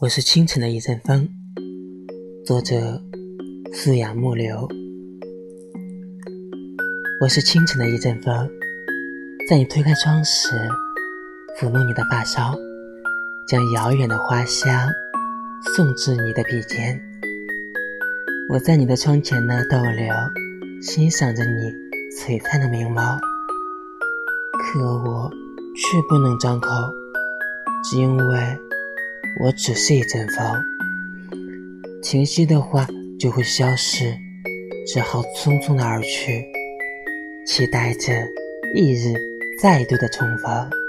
我是清晨的一阵风，作者素雅木流。我是清晨的一阵风，在你推开窗时，抚弄你的发梢，将遥远的花香送至你的鼻尖。我在你的窗前呢逗留，欣赏着你璀璨的眉毛，可我却不能张口，只因为。我只是一阵风，清晰的话就会消失，只好匆匆的而去，期待着一日再度的重逢。